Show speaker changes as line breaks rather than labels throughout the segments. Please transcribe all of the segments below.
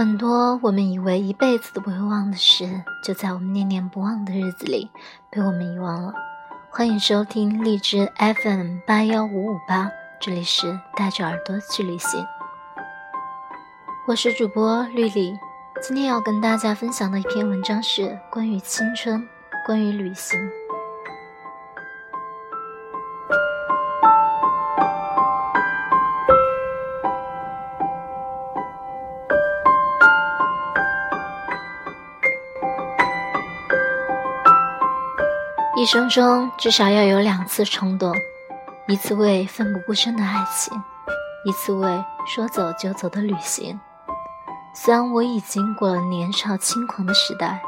很多我们以为一辈子都不会忘的事，就在我们念念不忘的日子里被我们遗忘了。欢迎收听荔枝 FM 八幺五五八，这里是带着耳朵去旅行。我是主播绿丽，今天要跟大家分享的一篇文章是关于青春，关于旅行。一生中至少要有两次冲动，一次为奋不顾身的爱情，一次为说走就走的旅行。虽然我已经过了年少轻狂的时代，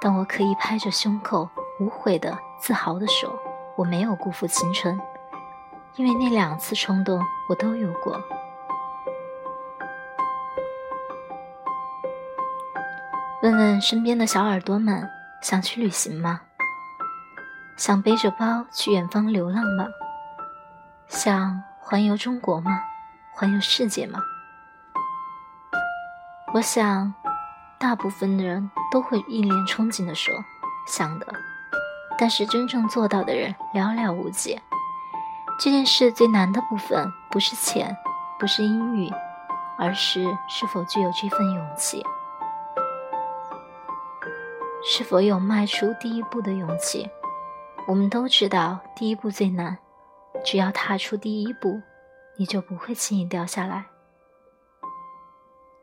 但我可以拍着胸口无悔的、自豪的说，我没有辜负青春，因为那两次冲动我都有过。问问身边的小耳朵们，想去旅行吗？想背着包去远方流浪吗？想环游中国吗？环游世界吗？我想，大部分的人都会一脸憧憬地说想的，但是真正做到的人寥寥无几。这件事最难的部分不是钱，不是英语，而是是否具有这份勇气，是否有迈出第一步的勇气。我们都知道，第一步最难。只要踏出第一步，你就不会轻易掉下来。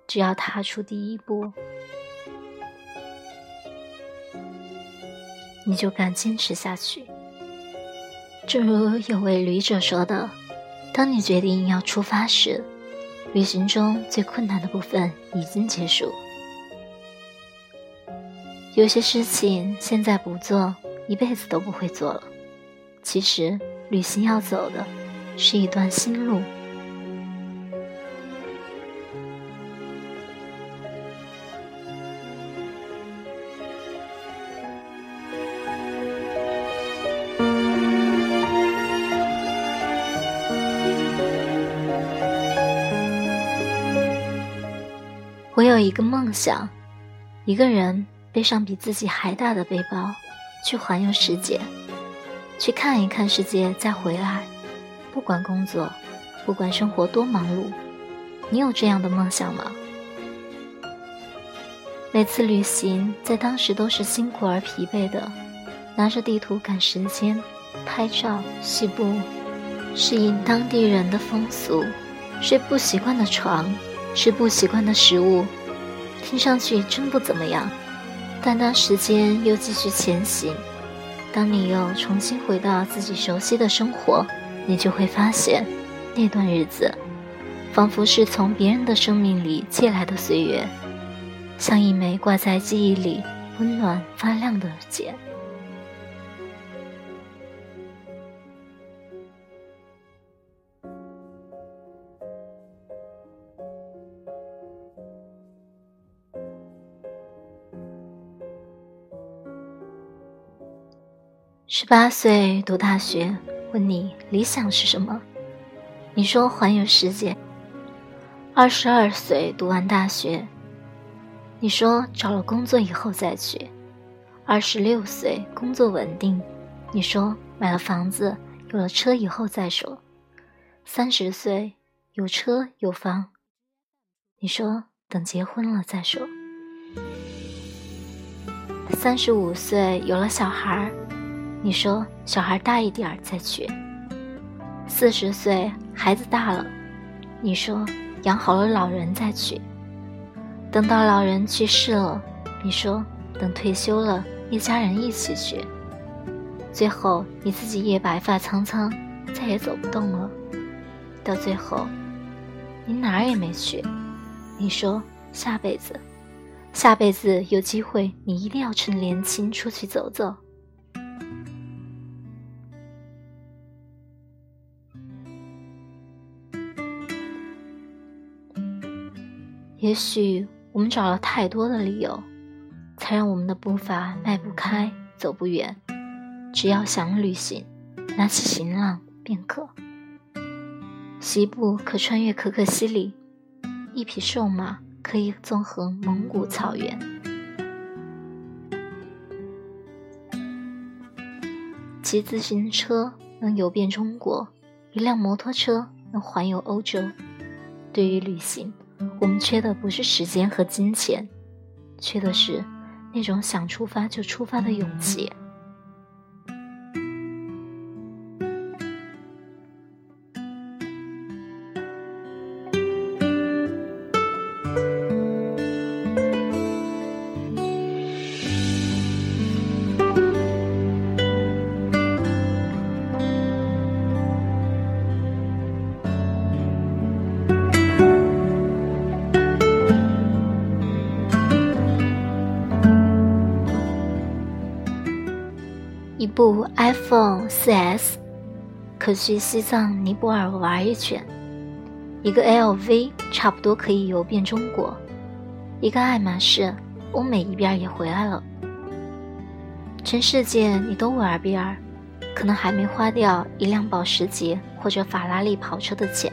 只要踏出第一步，你就敢坚持下去。正如有位旅者说的：“当你决定要出发时，旅行中最困难的部分已经结束。有些事情现在不做。”一辈子都不会做了。其实，旅行要走的是一段新路。我有一个梦想，一个人背上比自己还大的背包。去环游世界，去看一看世界，再回来。不管工作，不管生活多忙碌，你有这样的梦想吗？每次旅行，在当时都是辛苦而疲惫的，拿着地图赶时间，拍照、细步，适应当地人的风俗，睡不习惯的床，吃不习惯的食物，听上去真不怎么样。但当时间又继续前行，当你又重新回到自己熟悉的生活，你就会发现，那段日子，仿佛是从别人的生命里借来的岁月，像一枚挂在记忆里温暖发亮的茧。十八岁读大学，问你理想是什么？你说环游世界。二十二岁读完大学，你说找了工作以后再去。二十六岁工作稳定，你说买了房子有了车以后再说。三十岁有车有房，你说等结婚了再说。三十五岁有了小孩。你说小孩大一点再去。四十岁孩子大了，你说养好了老人再去。等到老人去世了，你说等退休了一家人一起去。最后你自己也白发苍苍，再也走不动了。到最后，你哪儿也没去。你说下辈子，下辈子有机会，你一定要趁年轻出去走走。也许我们找了太多的理由，才让我们的步伐迈不开、走不远。只要想旅行，拿起行囊便可。西部可穿越可可西里，一匹瘦马可以纵横蒙古草原。骑自行车能游遍中国，一辆摩托车能环游欧洲。对于旅行，我们缺的不是时间和金钱，缺的是那种想出发就出发的勇气。部 iPhone 4S 可去西藏、尼泊尔玩一圈，一个 LV 差不多可以游遍中国，一个爱马仕欧美一边也回来了。全世界你都玩遍，可能还没花掉一辆保时捷或者法拉利跑车的钱。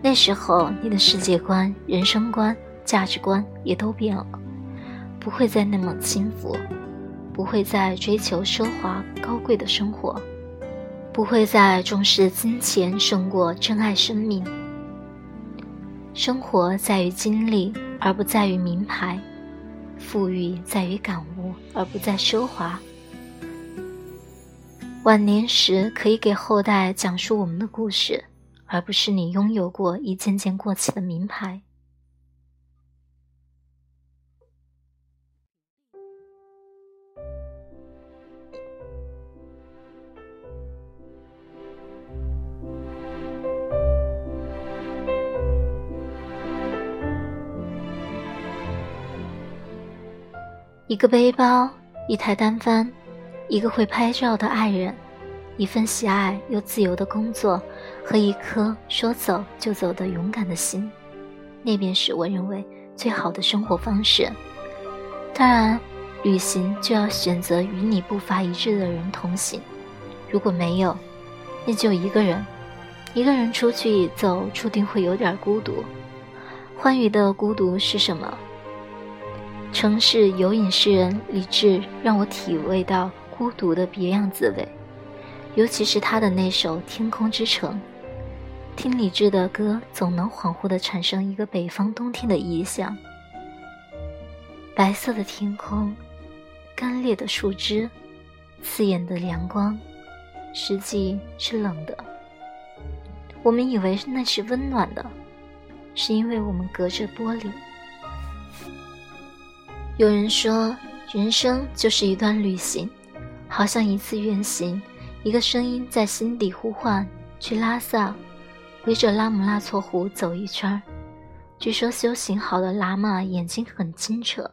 那时候你的世界观、人生观、价值观也都变了，不会再那么轻浮。不会再追求奢华高贵的生活，不会再重视金钱胜过珍爱生命。生活在于经历，而不在于名牌；富裕在于感悟，而不在奢华。晚年时可以给后代讲述我们的故事，而不是你拥有过一件件过气的名牌。一个背包，一台单反，一个会拍照的爱人，一份喜爱又自由的工作，和一颗说走就走的勇敢的心，那便是我认为最好的生活方式。当然，旅行就要选择与你步伐一致的人同行。如果没有，那就一个人。一个人出去走，注定会有点孤独。欢愉的孤独是什么？城市有瘾诗人李志让我体味到孤独的别样滋味，尤其是他的那首《天空之城》。听李志的歌，总能恍惚地产生一个北方冬天的意象：白色的天空，干裂的树枝，刺眼的阳光，实际是冷的。我们以为那是温暖的，是因为我们隔着玻璃。有人说，人生就是一段旅行，好像一次远行。一个声音在心底呼唤：去拉萨，围着拉姆拉措湖走一圈。据说修行好的喇嘛眼睛很清澈。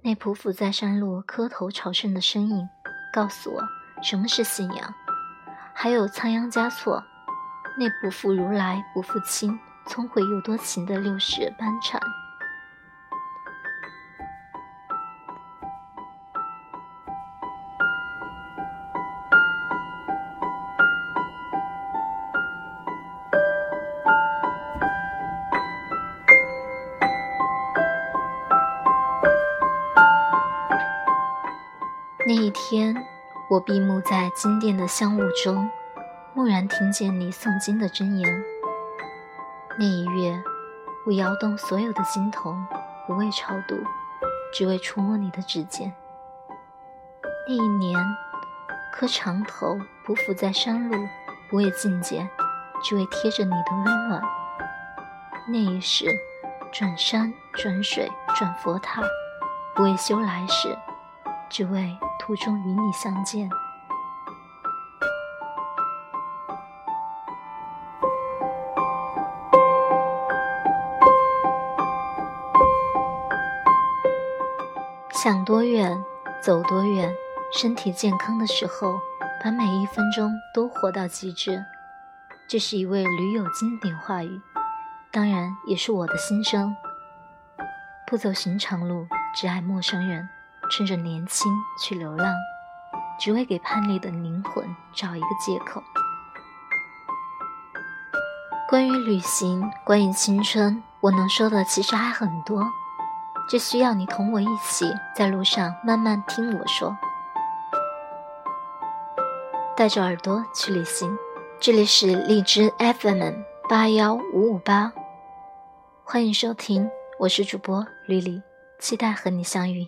那匍匐在山路磕头朝圣的身影，告诉我什么是信仰。还有仓央嘉措，那不负如来不负卿，聪慧又多情的六世班禅。天，我闭目在金殿的香雾中，蓦然听见你诵经的真言。那一月，我摇动所有的经筒，不为超度，只为触摸你的指尖。那一年，磕长头匍匐在山路，不为觐见，只为贴着你的温暖。那一世，转山转水转佛塔，不为修来世。只为途中与你相见。想多远，走多远。身体健康的时候，把每一分钟都活到极致。这是一位驴友经典话语，当然也是我的心声。不走寻常路，只爱陌生人。趁着年轻去流浪，只为给叛逆的灵魂找一个借口。关于旅行，关于青春，我能说的其实还很多，只需要你同我一起在路上慢慢听我说。带着耳朵去旅行，这里是荔枝 FM 八幺五五八，欢迎收听，我是主播吕丽，期待和你相遇。